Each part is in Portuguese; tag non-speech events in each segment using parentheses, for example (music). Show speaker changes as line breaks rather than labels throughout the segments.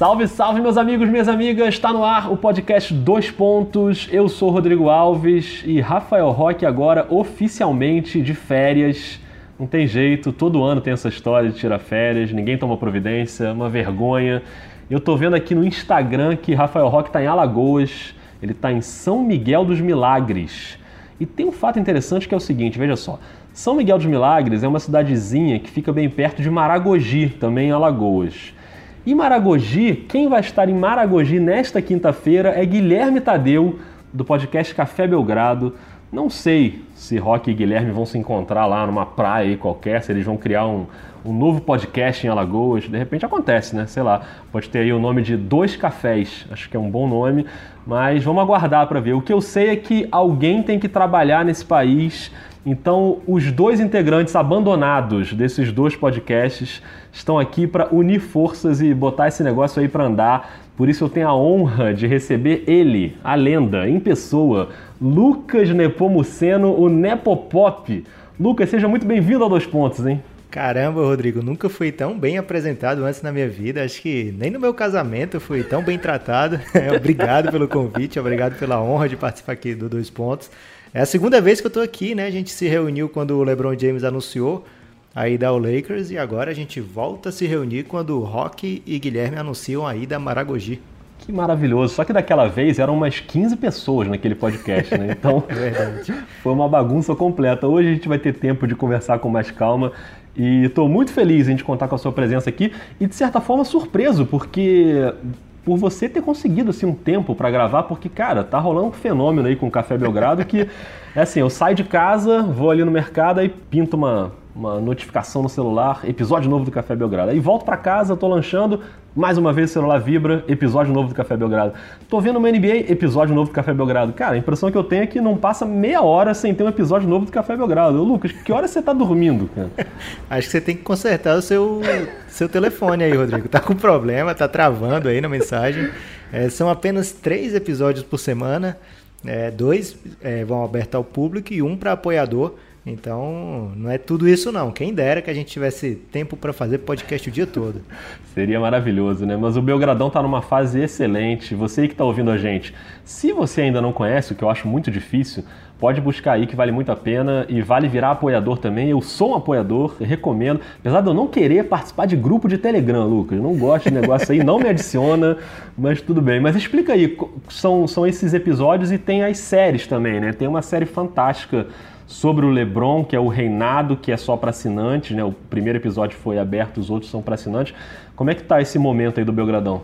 Salve, salve, meus amigos, minhas amigas! Está no ar o podcast Dois Pontos. Eu sou Rodrigo Alves e Rafael Roque agora oficialmente de férias. Não tem jeito, todo ano tem essa história de tirar férias, ninguém toma providência, uma vergonha. Eu tô vendo aqui no Instagram que Rafael Roque está em Alagoas, ele está em São Miguel dos Milagres. E tem um fato interessante que é o seguinte, veja só. São Miguel dos Milagres é uma cidadezinha que fica bem perto de Maragogi, também em Alagoas. E Maragogi, quem vai estar em Maragogi nesta quinta-feira é Guilherme Tadeu, do podcast Café Belgrado. Não sei se Rock e Guilherme vão se encontrar lá numa praia qualquer, se eles vão criar um, um novo podcast em Alagoas. De repente acontece, né? Sei lá. Pode ter aí o nome de Dois Cafés. Acho que é um bom nome. Mas vamos aguardar para ver. O que eu sei é que alguém tem que trabalhar nesse país então, os dois integrantes abandonados desses dois podcasts estão aqui para unir forças e botar esse negócio aí para andar. Por isso eu tenho a honra de receber ele, a lenda, em pessoa, Lucas Nepomuceno, o Nepopop. Lucas, seja muito bem-vindo a Dois Pontos, hein?
Caramba, Rodrigo, nunca fui tão bem apresentado antes na minha vida. Acho que nem no meu casamento fui tão bem tratado. (laughs) obrigado pelo convite, obrigado pela honra de participar aqui do Dois Pontos. É a segunda vez que eu tô aqui, né? A gente se reuniu quando o LeBron James anunciou a ida ao Lakers e agora a gente volta a se reunir quando o Rock e Guilherme anunciam a ida a Maragogi.
Que maravilhoso. Só que daquela vez eram umas 15 pessoas naquele podcast, né? Então (laughs)
é
foi uma bagunça completa. Hoje a gente vai ter tempo de conversar com mais calma. E estou muito feliz em te contar com a sua presença aqui e de certa forma surpreso, porque por você ter conseguido assim um tempo para gravar, porque cara, tá rolando um fenômeno aí com o Café Belgrado que (laughs) é assim, eu saio de casa, vou ali no mercado e pinto uma uma notificação no celular, episódio novo do Café Belgrado. Aí volto para casa, tô lanchando, mais uma vez celular vibra, episódio novo do Café Belgrado. Tô vendo uma NBA, episódio novo do Café Belgrado. Cara, a impressão que eu tenho é que não passa meia hora sem ter um episódio novo do Café Belgrado. Lucas, que hora você tá dormindo, cara? (laughs)
Acho que você tem que consertar o seu, seu telefone aí, Rodrigo. Tá com problema, tá travando aí na mensagem. É, são apenas três episódios por semana. É, dois é, vão abertos ao público e um para apoiador. Então, não é tudo isso não. Quem dera que a gente tivesse tempo para fazer podcast o dia todo. (laughs)
Seria maravilhoso, né? Mas o Belgradão está numa fase excelente. Você que está ouvindo a gente, se você ainda não conhece, o que eu acho muito difícil, pode buscar aí que vale muito a pena e vale virar apoiador também. Eu sou um apoiador, recomendo. Apesar de eu não querer participar de grupo de Telegram, Lucas, eu não gosto de negócio aí, não me adiciona, mas tudo bem. Mas explica aí, são, são esses episódios e tem as séries também, né? Tem uma série fantástica sobre o LeBron, que é o reinado que é só para assinantes, né? O primeiro episódio foi aberto, os outros são para assinantes. Como é que tá esse momento aí do Belgradão?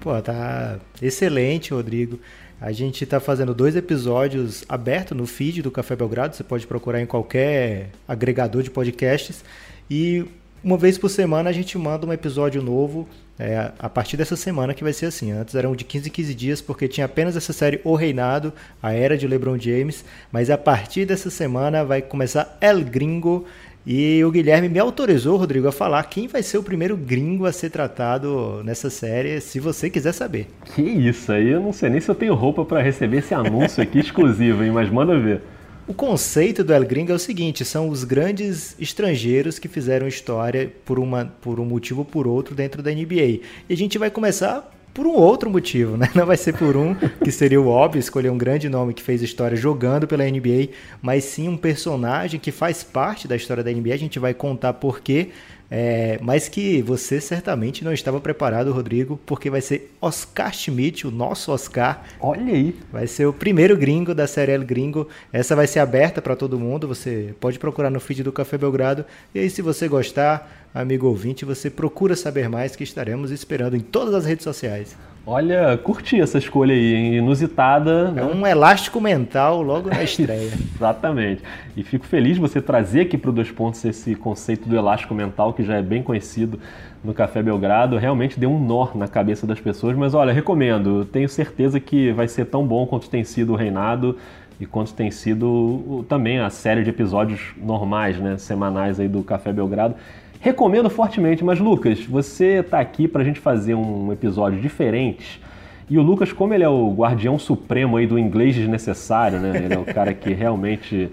Pô, tá excelente, Rodrigo. A gente está fazendo dois episódios abertos no feed do Café Belgrado, você pode procurar em qualquer agregador de podcasts. E uma vez por semana a gente manda um episódio novo é, a partir dessa semana que vai ser assim. Antes eram de 15 em 15 dias, porque tinha apenas essa série O Reinado, a Era de LeBron James. Mas a partir dessa semana vai começar El Gringo. E o Guilherme me autorizou, Rodrigo, a falar quem vai ser o primeiro gringo a ser tratado nessa série, se você quiser saber.
Que isso aí, eu não sei nem se eu tenho roupa para receber esse anúncio aqui (laughs) exclusivo, hein? Mas manda ver.
O conceito do El Gringo é o seguinte: são os grandes estrangeiros que fizeram história por, uma, por um motivo ou por outro dentro da NBA. E a gente vai começar por um outro motivo, né? (laughs) Não vai ser por um, que seria o óbvio, escolher um grande nome que fez história jogando pela NBA, mas sim um personagem que faz parte da história da NBA. A gente vai contar por quê, é, mas que você certamente não estava preparado, Rodrigo, porque vai ser Oscar Schmidt, o nosso Oscar.
Olha aí.
Vai ser o primeiro gringo da série El Gringo. Essa vai ser aberta para todo mundo. Você pode procurar no feed do Café Belgrado. E aí, se você gostar, amigo ouvinte, você procura saber mais que estaremos esperando em todas as redes sociais.
Olha, curti essa escolha aí, inusitada.
Né? É um elástico mental logo na estreia.
Exatamente. E fico feliz de você trazer aqui para o Dois Pontos esse conceito do elástico mental, que já é bem conhecido no Café Belgrado. Realmente deu um nó na cabeça das pessoas, mas olha, recomendo. Tenho certeza que vai ser tão bom quanto tem sido o Reinado e quanto tem sido também a série de episódios normais, né, semanais aí do Café Belgrado. Recomendo fortemente, mas Lucas, você está aqui para a gente fazer um episódio diferente. E o Lucas, como ele é o guardião supremo aí do inglês desnecessário, né? Ele é o cara que realmente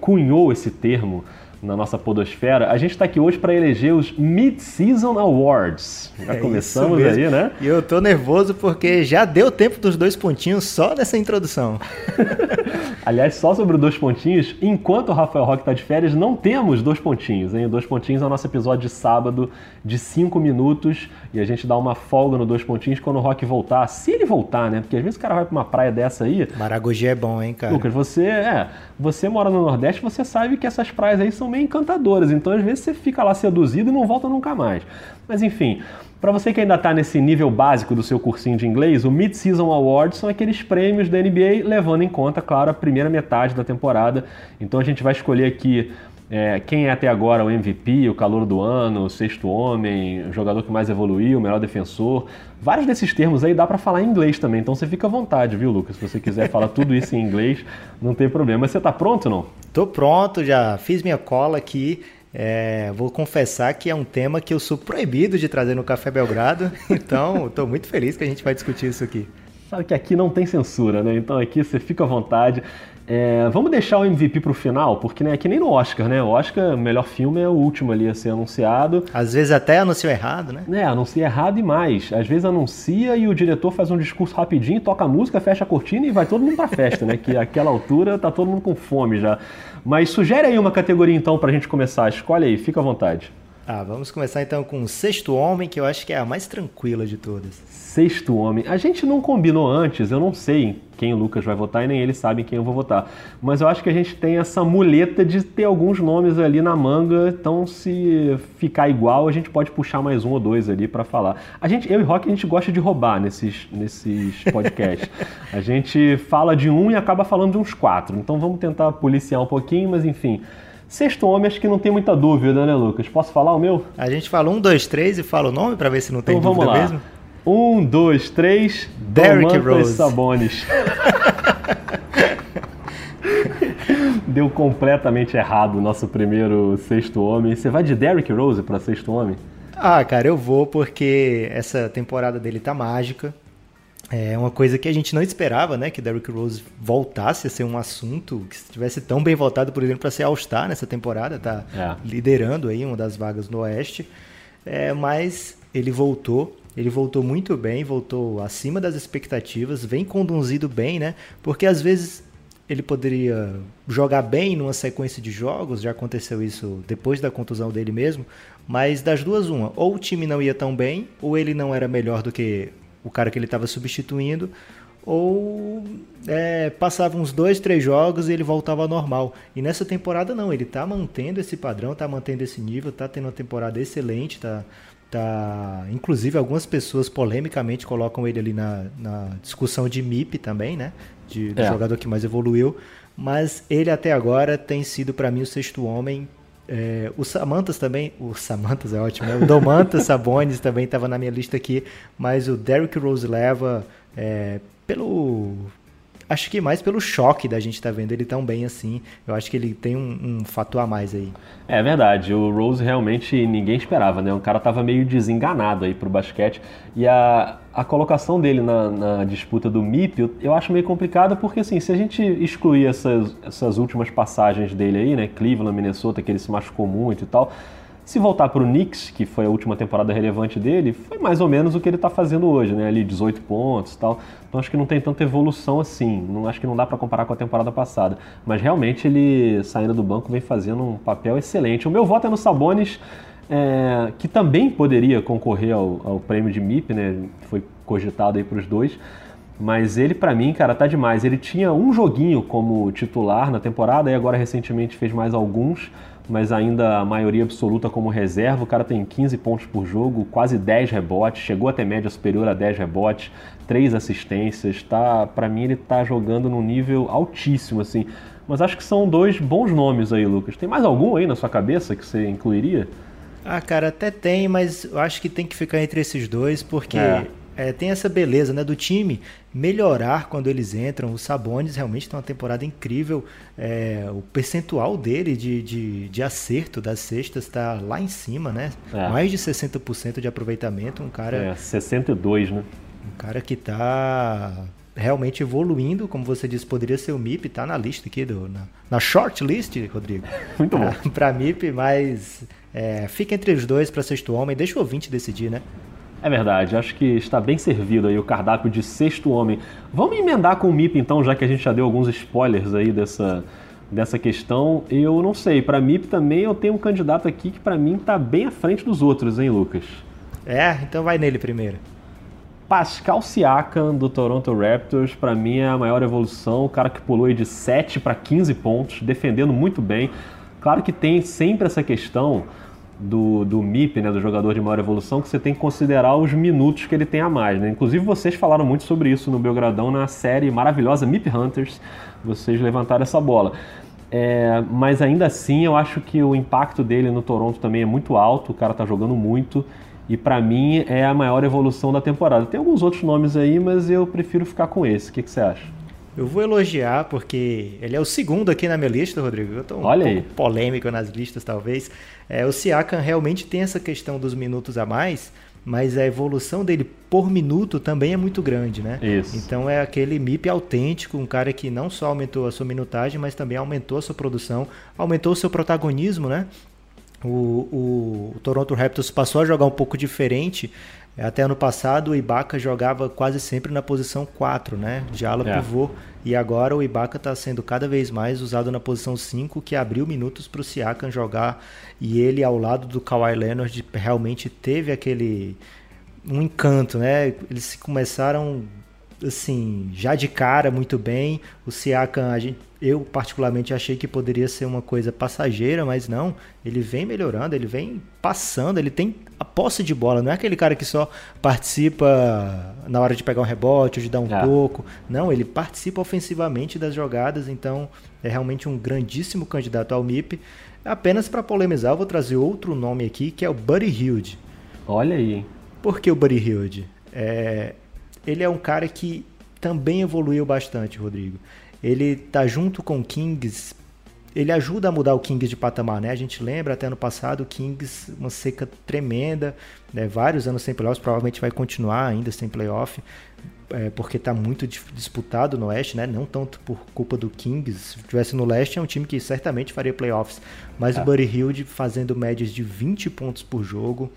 cunhou esse termo. Na nossa podosfera, a gente está aqui hoje para eleger os Mid-Season Awards. Já é começamos aí, né?
E eu tô nervoso porque já deu tempo dos dois pontinhos só nessa introdução. (laughs)
Aliás, só sobre os dois pontinhos, enquanto o Rafael Roque está de férias, não temos dois pontinhos, hein? Dois pontinhos é o nosso episódio de sábado de cinco minutos e a gente dá uma folga no dois pontinhos quando o Rock voltar, se ele voltar, né? Porque às vezes o cara vai para uma praia dessa aí.
Maragogi é bom, hein, cara?
Lucas, você é, você mora no Nordeste, você sabe que essas praias aí são meio encantadoras. Então, às vezes, você fica lá seduzido e não volta nunca mais. Mas, enfim, para você que ainda está nesse nível básico do seu cursinho de inglês, o Mid-Season Awards são aqueles prêmios da NBA, levando em conta, claro, a primeira metade da temporada. Então, a gente vai escolher aqui é, quem é até agora o MVP, o calor do ano, o sexto homem, o jogador que mais evoluiu, o melhor defensor. Vários desses termos aí dá para falar em inglês também, então você fica à vontade, viu, Lucas? Se você quiser falar (laughs) tudo isso em inglês, não tem problema. Mas você está pronto ou não?
Tô pronto, já fiz minha cola aqui. É, vou confessar que é um tema que eu sou proibido de trazer no Café Belgrado, (laughs) então estou muito feliz que a gente vai discutir isso aqui.
Sabe que aqui não tem censura, né? Então aqui você fica à vontade. É, vamos deixar o MVP para o final, porque né, é que nem no Oscar, né? O Oscar, melhor filme é o último ali a ser anunciado.
Às vezes até anuncia errado, né?
É, anuncia errado e mais. Às vezes anuncia e o diretor faz um discurso rapidinho, toca a música, fecha a cortina e vai todo mundo pra festa, né? Que àquela altura tá todo mundo com fome já. Mas sugere aí uma categoria então pra gente começar. Escolhe aí, fica à vontade.
Ah, vamos começar então com o Sexto Homem, que eu acho que é a mais tranquila de todas.
Sexto Homem. A gente não combinou antes, eu não sei quem o Lucas vai votar e nem ele sabe quem eu vou votar. Mas eu acho que a gente tem essa muleta de ter alguns nomes ali na manga, então se ficar igual, a gente pode puxar mais um ou dois ali para falar. A gente, eu e Rock, a gente gosta de roubar nesses, nesses (laughs) podcasts. a gente fala de um e acaba falando de uns quatro. Então vamos tentar policiar um pouquinho, mas enfim. Sexto homem, acho que não tem muita dúvida, né, Lucas? Posso falar o meu?
A gente fala um, dois, três e fala o nome para ver se não tem então, dúvida vamos lá. mesmo.
Um, dois, três.
Derrick Rose.
Sabonis. (laughs) Deu completamente errado o nosso primeiro sexto homem. Você vai de Derrick Rose para sexto homem?
Ah, cara, eu vou porque essa temporada dele tá mágica. É uma coisa que a gente não esperava, né? Que Derrick Rose voltasse a ser um assunto, que estivesse tão bem voltado, por exemplo, para ser All-Star nessa temporada, tá é. liderando aí uma das vagas no Oeste. É, mas ele voltou, ele voltou muito bem, voltou acima das expectativas, vem conduzido bem, né? Porque às vezes ele poderia jogar bem numa sequência de jogos, já aconteceu isso depois da contusão dele mesmo, mas das duas uma, ou o time não ia tão bem, ou ele não era melhor do que o cara que ele estava substituindo, ou é, passava uns dois, três jogos e ele voltava ao normal. E nessa temporada não, ele está mantendo esse padrão, está mantendo esse nível, está tendo uma temporada excelente, tá, tá, inclusive algumas pessoas polemicamente colocam ele ali na, na discussão de MIP também, né, de, é. jogador que mais evoluiu. Mas ele até agora tem sido para mim o sexto homem é, o Samantas também, o Samantas é ótimo, né? O Domantas Sabonis (laughs) também estava na minha lista aqui, mas o Derrick Rose leva é, pelo acho que mais pelo choque da gente estar tá vendo ele tão bem assim. Eu acho que ele tem um, um, fator a mais aí.
É verdade, o Rose realmente ninguém esperava, né? O cara tava meio desenganado aí pro basquete. E a, a colocação dele na, na disputa do MIP eu, eu, acho meio complicada porque, assim, se a gente excluir essas, essas últimas passagens dele aí, né? Cleveland, Minnesota, que ele se machucou muito e tal se voltar para o Knicks, que foi a última temporada relevante dele, foi mais ou menos o que ele está fazendo hoje, né? Ali 18 pontos e tal. Então acho que não tem tanta evolução assim. Não acho que não dá para comparar com a temporada passada. Mas realmente ele saindo do banco vem fazendo um papel excelente. O meu voto é no Sabonis, é, que também poderia concorrer ao, ao prêmio de MIP, né? Foi cogitado aí para os dois. Mas ele, para mim, cara, tá demais. Ele tinha um joguinho como titular na temporada e agora recentemente fez mais alguns mas ainda a maioria absoluta como reserva. O cara tem 15 pontos por jogo, quase 10 rebotes, chegou até média superior a 10 rebotes, 3 assistências. Tá, para mim ele tá jogando num nível altíssimo assim. Mas acho que são dois bons nomes aí, Lucas. Tem mais algum aí na sua cabeça que você incluiria?
Ah, cara, até tem, mas eu acho que tem que ficar entre esses dois, porque é é, tem essa beleza né, do time melhorar quando eles entram. O Sabonis realmente tem uma temporada incrível. É, o percentual dele de, de, de acerto das cestas está lá em cima, né? É. Mais de 60% de aproveitamento. Um cara.
É, 62, né?
Um cara que está realmente evoluindo, como você disse, poderia ser o MIP, tá na lista aqui, do, na, na short list, Rodrigo.
Muito bom. (laughs)
Para MIP, mas é, fica entre os dois para sexto homem, deixa o ouvinte decidir, né?
É verdade, acho que está bem servido aí o cardápio de sexto homem. Vamos emendar com o MIP então, já que a gente já deu alguns spoilers aí dessa, dessa questão. Eu não sei, para MIP também eu tenho um candidato aqui que para mim está bem à frente dos outros, hein, Lucas?
É, então vai nele primeiro.
Pascal Siakam do Toronto Raptors, para mim é a maior evolução, o cara que pulou de 7 para 15 pontos, defendendo muito bem. Claro que tem sempre essa questão do, do MIP, né, do jogador de maior evolução, que você tem que considerar os minutos que ele tem a mais. Né? Inclusive vocês falaram muito sobre isso no Belgradão na série maravilhosa MIP Hunters, vocês levantaram essa bola. É, mas ainda assim eu acho que o impacto dele no Toronto também é muito alto, o cara tá jogando muito e para mim é a maior evolução da temporada. Tem alguns outros nomes aí, mas eu prefiro ficar com esse. O que, que você acha?
Eu vou elogiar porque ele é o segundo aqui na minha lista, Rodrigo. Eu tô um
Olha
pouco
aí.
polêmico nas listas, talvez. É, o Siakam realmente tem essa questão dos minutos a mais, mas a evolução dele por minuto também é muito grande, né?
Isso.
Então é aquele MIP autêntico, um cara que não só aumentou a sua minutagem, mas também aumentou a sua produção, aumentou o seu protagonismo, né? O, o, o, Toronto Raptors passou a jogar um pouco diferente. Até ano passado o Ibaka jogava quase sempre na posição 4, né? De ala
É.
pivô. E agora o Ibaka está sendo cada vez mais usado na posição 5, que abriu minutos para o Siakam jogar. E ele, ao lado do Kawhi Leonard, realmente teve aquele. um encanto, né? Eles começaram assim, já de cara muito bem. O Siakam, a gente, eu particularmente achei que poderia ser uma coisa passageira, mas não. Ele vem melhorando, ele vem passando, ele tem a posse de bola. Não é aquele cara que só participa na hora de pegar um rebote ou de dar um
É.
toco. Não, ele participa ofensivamente das jogadas, então é realmente um grandíssimo candidato ao MIP. Apenas para polemizar, eu vou trazer outro nome aqui, que é o Buddy Hilde.
Olha aí?
Por que o Buddy Hilde? É, ele é um cara que também evoluiu bastante, Rodrigo. Ele tá junto com o Kings. Ele ajuda a mudar o Kings de patamar, né? A gente lembra até ano passado o Kings, uma seca tremenda, né? vários anos sem playoffs, provavelmente vai continuar ainda sem playoff, é, porque está muito disputado no Oeste, né? Não tanto por culpa do Kings. Se tivesse no Leste, é um time que certamente faria playoffs. Mas
É.
o Buddy Hilde fazendo médias de 20 pontos por jogo,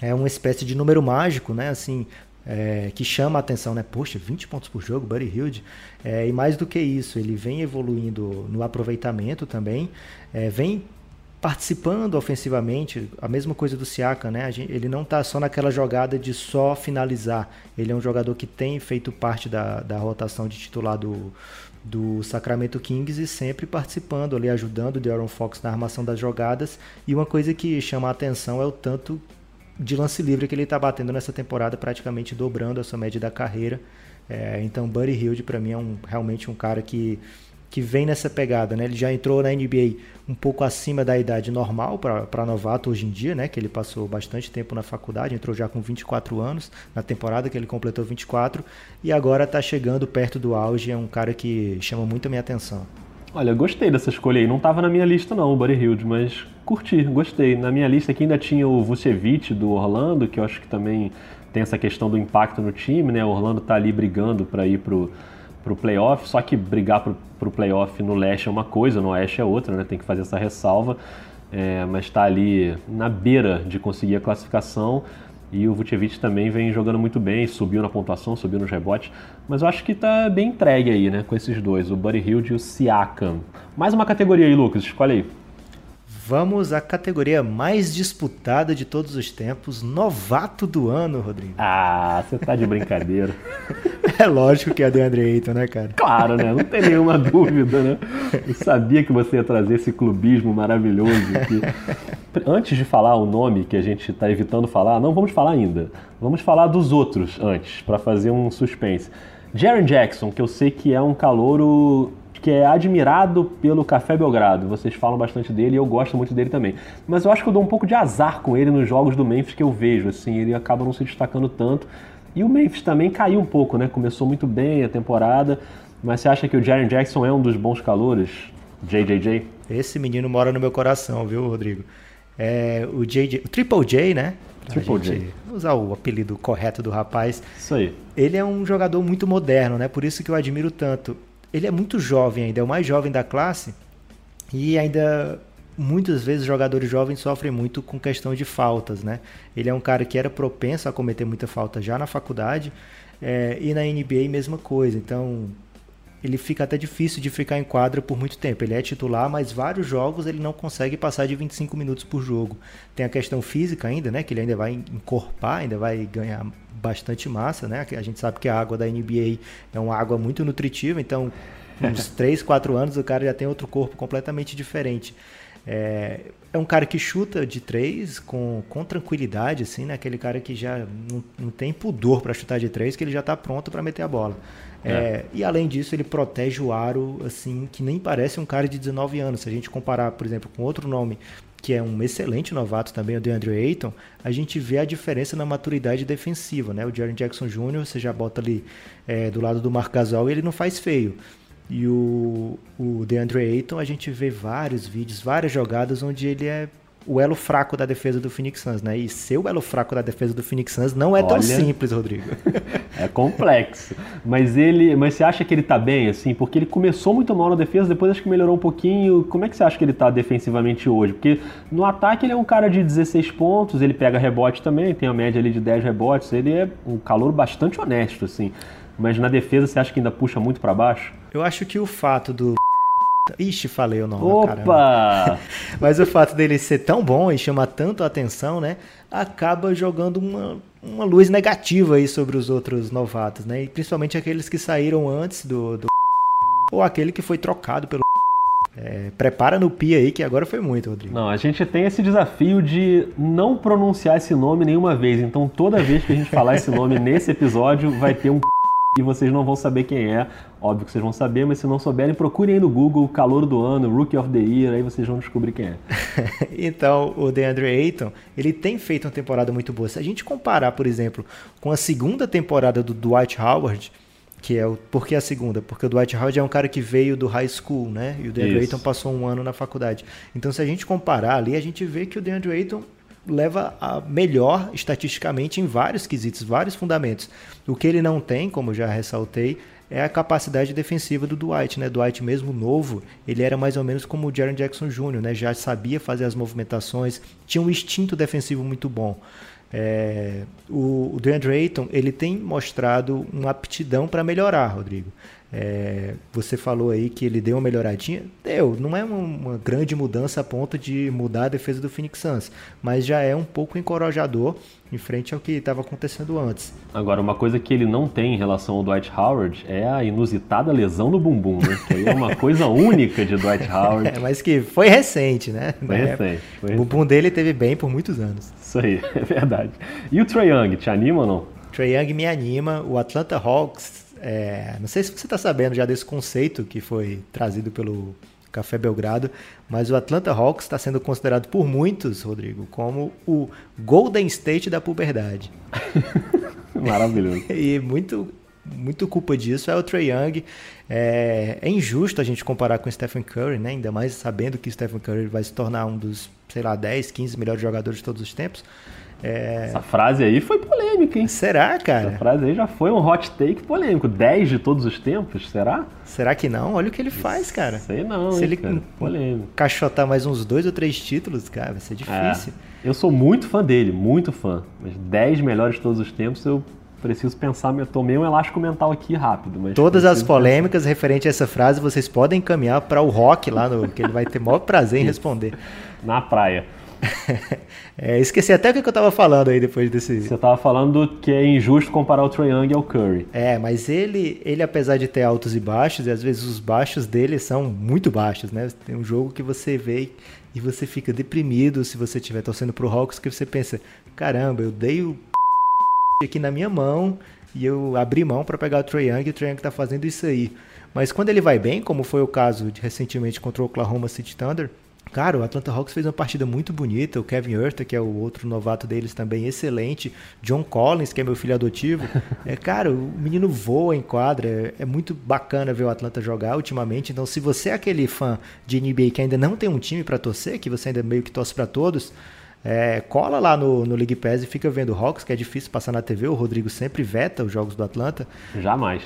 é uma espécie de número mágico, né? Assim, é, que chama a atenção, né? Poxa, 20 pontos por jogo, Buddy Hilde. É, e mais do que isso, ele vem evoluindo no aproveitamento também, é, vem participando ofensivamente, a mesma coisa do Siakam, né? Gente- ele não está só naquela jogada de só finalizar. Ele é um jogador que tem feito parte da, da rotação de titular do, do Sacramento Kings e sempre participando ali, ajudando o De'Aaron Fox na armação das jogadas. E uma coisa que chama a atenção é o tanto de lance livre que ele está batendo nessa temporada, praticamente dobrando a sua média da carreira. É, então, Buddy Hilde para mim é um, realmente um cara que, que vem nessa pegada, né? Ele já entrou na NBA um pouco acima da idade normal para novato hoje em dia, né? Que ele passou bastante tempo na faculdade, entrou já com 24 anos na temporada que ele completou 24 e agora está chegando perto do auge. É um cara que chama muito a minha atenção.
Olha, gostei dessa escolha aí. Não tava na minha lista não, o Buddy Hilde, mas curti, gostei. Na minha lista aqui ainda tinha o Vucevic do Orlando, que eu acho que também tem essa questão do impacto no time, né? O Orlando tá ali brigando para ir pro, pro playoff, só que brigar pro, pro playoff no leste é uma coisa, no oeste é outra, né? Tem que fazer essa ressalva. É, mas está ali na beira de conseguir a classificação. E o Vucevic também vem jogando muito bem, subiu na pontuação, subiu nos rebotes. Mas eu acho que tá bem entregue aí, né? Com esses dois, o Buddy Hilde e o Siakam. Mais uma categoria aí, Lucas, escolhe aí.
Vamos à categoria mais disputada de todos os tempos, novato do ano, Rodrigo.
Ah, você tá de brincadeira. (laughs) (laughs)
É lógico que é do Andre Ayton, né, cara?
Claro, né? Não tem nenhuma (laughs) dúvida, né? Eu sabia que você ia trazer esse clubismo maravilhoso aqui. Antes de falar o nome que a gente está evitando falar, não vamos falar ainda. Vamos falar dos outros antes, para fazer um suspense. Jaren Jackson, que eu sei que é um calouro que é admirado pelo Café Belgrado. Vocês falam bastante dele e eu gosto muito dele também. Mas eu acho que eu dou um pouco de azar com ele nos jogos do Memphis que eu vejo. Assim, ele acaba não se destacando tanto. E o Memphis também caiu um pouco, né? Começou muito bem a temporada. Mas você acha que o Jaren Jackson é um dos bons calouros? JJJ?
Esse menino mora no meu coração, viu, Rodrigo? É, o, JJ, o Triple J, né?
Triple J.
Usar o apelido correto do rapaz.
Isso aí.
Ele é um jogador muito moderno, né? Por isso que eu admiro tanto. Ele é muito jovem ainda, é o mais jovem da classe. E ainda muitas vezes jogadores jovens sofrem muito com questão de faltas, né? Ele é um cara que era propenso a cometer muita falta já na faculdade é, e na NBA mesma coisa. Então ele fica até difícil de ficar em quadra por muito tempo. Ele é titular, mas vários jogos ele não consegue passar de 25 minutos por jogo. Tem a questão física ainda, né? Que ele ainda vai encorpar, ainda vai ganhar bastante massa, né? A gente sabe que a água da NBA é uma água muito nutritiva, então uns (laughs) 3, 4 anos o cara já tem outro corpo completamente diferente. É, é um cara que chuta de três com, com tranquilidade, assim, né? Aquele cara que já não, não tem pudor para chutar de três, que ele já está pronto para meter a bola. É. É, e além disso, ele protege o aro, assim, que nem parece um cara de 19 anos. Se a gente comparar, por exemplo, com outro nome que é um excelente novato também, o DeAndre Ayton, a gente vê a diferença na maturidade defensiva, né? O Jaren Jackson Jr., você já bota ali é, do lado do Marc Gasol e ele não faz feio. E o, o DeAndre Ayton, a gente vê vários vídeos, várias jogadas onde ele é o elo fraco da defesa do Phoenix Suns, né? E ser o elo fraco da defesa do Phoenix Suns não é Olha, tão simples, Rodrigo. (laughs)
é complexo. Mas ele, mas você acha que ele tá bem assim? Porque ele começou muito mal na defesa, depois acho que melhorou um pouquinho. Como é que você acha que ele tá defensivamente hoje? Porque no ataque ele é um cara de 16 pontos, ele pega rebote também, tem a média ali de 10 rebotes, ele é um calor bastante honesto assim. Mas na defesa você acha que ainda puxa muito para baixo?
Eu acho que o fato do Ixi, falei o nome.
Opa! (laughs)
Mas o fato dele ser tão bom e chamar tanto a atenção, né? Acaba jogando uma, uma luz negativa aí sobre os outros novatos, né? E principalmente aqueles que saíram antes do. do ou aquele que foi trocado pelo. É, prepara no pi aí, que agora foi muito, Rodrigo.
Não, a gente tem esse desafio de não pronunciar esse nome nenhuma vez. Então, toda vez que a gente falar esse nome nesse episódio, vai ter um e vocês não vão saber quem é. Óbvio que vocês vão saber, mas se não souberem, procurem aí no Google Calor do Ano, Rookie of the Year, aí vocês vão descobrir quem é. (laughs)
então, o DeAndre Ayton, ele tem feito uma temporada muito boa. Se a gente comparar, por exemplo, com a segunda temporada do Dwight Howard, que é o por que a segunda? Porque o Dwight Howard é um cara que veio do high school, né? E o DeAndre Ayton passou um ano na faculdade. Então, se a gente comparar ali, a gente vê que o DeAndre Ayton leva a melhor estatisticamente em vários quesitos, vários fundamentos. O que ele não tem, como já ressaltei, é a capacidade defensiva do Dwight, né? Dwight mesmo novo, ele era mais ou menos como o Jaren Jackson Jr., né? Já sabia fazer as movimentações, tinha um instinto defensivo muito bom. É, o, o DeAndre Ayton, ele tem mostrado uma aptidão para melhorar, Rodrigo. É, você falou aí que ele deu uma melhoradinha. Deu, não é uma, uma, grande mudança a ponto de mudar a defesa do Phoenix Suns, mas já é um pouco encorajador em frente ao que estava acontecendo antes.
Agora, uma coisa que ele não tem em relação ao Dwight Howard é a inusitada lesão no bumbum, né? Que aí é uma coisa única de Dwight Howard.
É, mas que foi recente, né?
Foi recente. Foi
o bumbum dele teve bem por muitos anos.
Isso aí, (laughs) é verdade. E o Trae Young, te anima ou não?
Trae Young me anima. O Atlanta Hawks é, não sei se você está sabendo já desse conceito que foi trazido pelo Café Belgrado, mas o Atlanta Hawks está sendo considerado por muitos, Rodrigo, como o Golden State da puberdade. (laughs)
Maravilhoso. (laughs)
e muito, muito culpa disso é o Trey Young. É, é, injusto a gente comparar com o Stephen Curry, né? ainda mais sabendo que o Stephen Curry vai se tornar um dos, sei lá, 10, 15 melhores jogadores de todos os tempos.
É... Essa frase aí foi polêmica, hein?
Será, cara?
Essa frase aí já foi um hot take polêmico. 10 de todos os tempos, será?
Será que não? Olha o que ele faz, cara.
Sei não,
Se
hein,
ele
cara. polêmico.
caixotar mais uns dois ou três títulos, cara, vai ser difícil.
É. Eu sou muito fã dele, muito fã. Mas 10 melhores de todos os tempos eu preciso pensar, eu tomei um elástico mental aqui rápido. Mas
Todas as polêmicas pensar. referentes a essa frase vocês podem encaminhar para o Rock lá, no, que ele vai ter maior prazer em responder.
Na praia. (laughs)
é, esqueci até o que eu estava falando aí depois desse.
Você estava falando que é injusto comparar o Trae Young ao Curry.
É, mas ele, ele apesar de ter altos e baixos, e às vezes os baixos dele são muito baixos, né? Tem um jogo que você vê e você fica deprimido se você estiver torcendo pro Hawks, que você pensa, caramba, eu dei o (laughs) aqui na minha mão e eu abri mão para pegar o Trae Young e o Trae Young tá fazendo isso aí. Mas quando ele vai bem, como foi o caso de recentemente contra o Oklahoma City Thunder, Cara, o Atlanta Hawks fez uma partida muito bonita. O Kevin Hurter, que é o outro novato deles também, excelente. John Collins, que é meu filho adotivo. (laughs) É, cara, o menino voa em quadra. É, muito bacana ver o Atlanta jogar ultimamente. Então, se você é aquele fã de NBA que ainda não tem um time para torcer, que você ainda meio que torce para todos, É, cola lá no, no League Pass e fica vendo Hawks, que é difícil passar na TV. O Rodrigo sempre veta os jogos do Atlanta.
Jamais.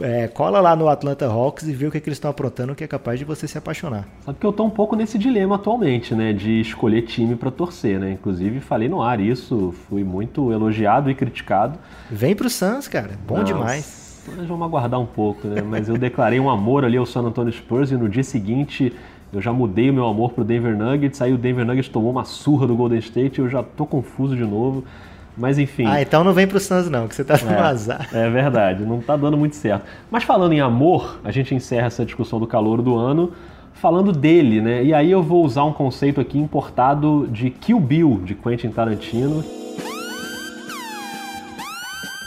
É, cola lá no Atlanta Hawks e vê o que, é que eles estão aprontando, que é capaz de você se apaixonar.
Sabe que eu tô um pouco nesse dilema atualmente, né? De escolher time para torcer, né? Inclusive falei no ar isso, fui muito elogiado e criticado.
Vem pro Suns, cara. Bom Nossa. demais.
Mas vamos aguardar um pouco, né? Mas eu declarei um amor ali ao San Antonio Spurs e no dia seguinte eu já mudei o meu amor pro Denver Nuggets, aí o Denver Nuggets tomou uma surra do Golden State e eu já tô confuso de novo. Mas enfim.
Ah, então não vem pro Suns não, que você tá no
é,
azar.
É verdade, não tá dando muito certo. Mas falando em amor, a gente encerra essa discussão do calor do ano falando dele, né? E aí eu vou usar um conceito aqui importado de Kill Bill, de Quentin Tarantino.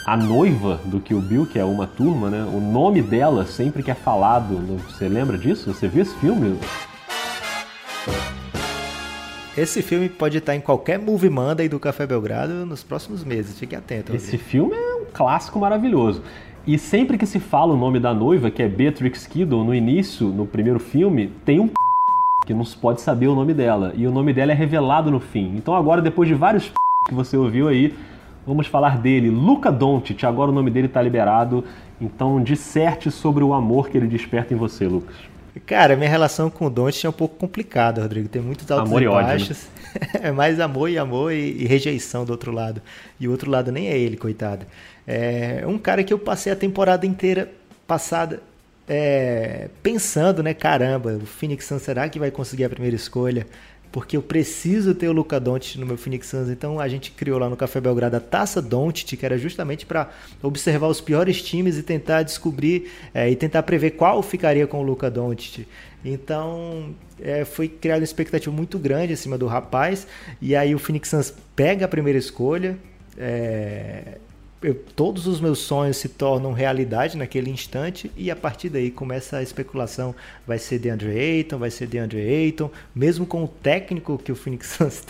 A noiva do Kill Bill, que é uma turma, né? O nome dela sempre que é falado, você lembra disso? Você viu esse filme?
Esse filme pode estar em qualquer Movie Monday do Café Belgrado nos próximos meses. Fique atento.
Esse filme é um clássico maravilhoso. E sempre que se fala o nome da noiva, que é Beatrix Kiddo, no início, no primeiro filme, tem um que não se pode saber o nome dela. E o nome dela é revelado no fim. Então agora, depois de vários que você ouviu aí, vamos falar dele. Luca Doncic, agora o nome dele está liberado. Então disserte sobre o amor que ele desperta em você, Lucas.
Cara, minha relação com o Doncic é um pouco complicada, Rodrigo. Tem muitos altos amor e, baixos. Ódio, né? (laughs) é mais amor e amor e, e, rejeição do outro lado. E o outro lado nem é ele, coitado. É um cara que eu passei a temporada inteira passada é, pensando, né? Caramba, o Phoenix Suns será que vai conseguir a primeira escolha? Porque eu preciso ter o Luca Doncic no meu Phoenix Suns. Então a gente criou lá no Café Belgrado a Taça Doncic, que era justamente para observar os piores times e tentar descobrir é, e tentar prever qual ficaria com o Luca Doncic. Então é, foi criada uma expectativa muito grande acima do rapaz. E aí o Phoenix Suns pega a primeira escolha. É, eu, todos os meus sonhos se tornam realidade naquele instante e a partir daí começa a especulação. Vai ser DeAndre Ayton, vai ser DeAndre Ayton, mesmo com o técnico que o Phoenix (laughs) Suns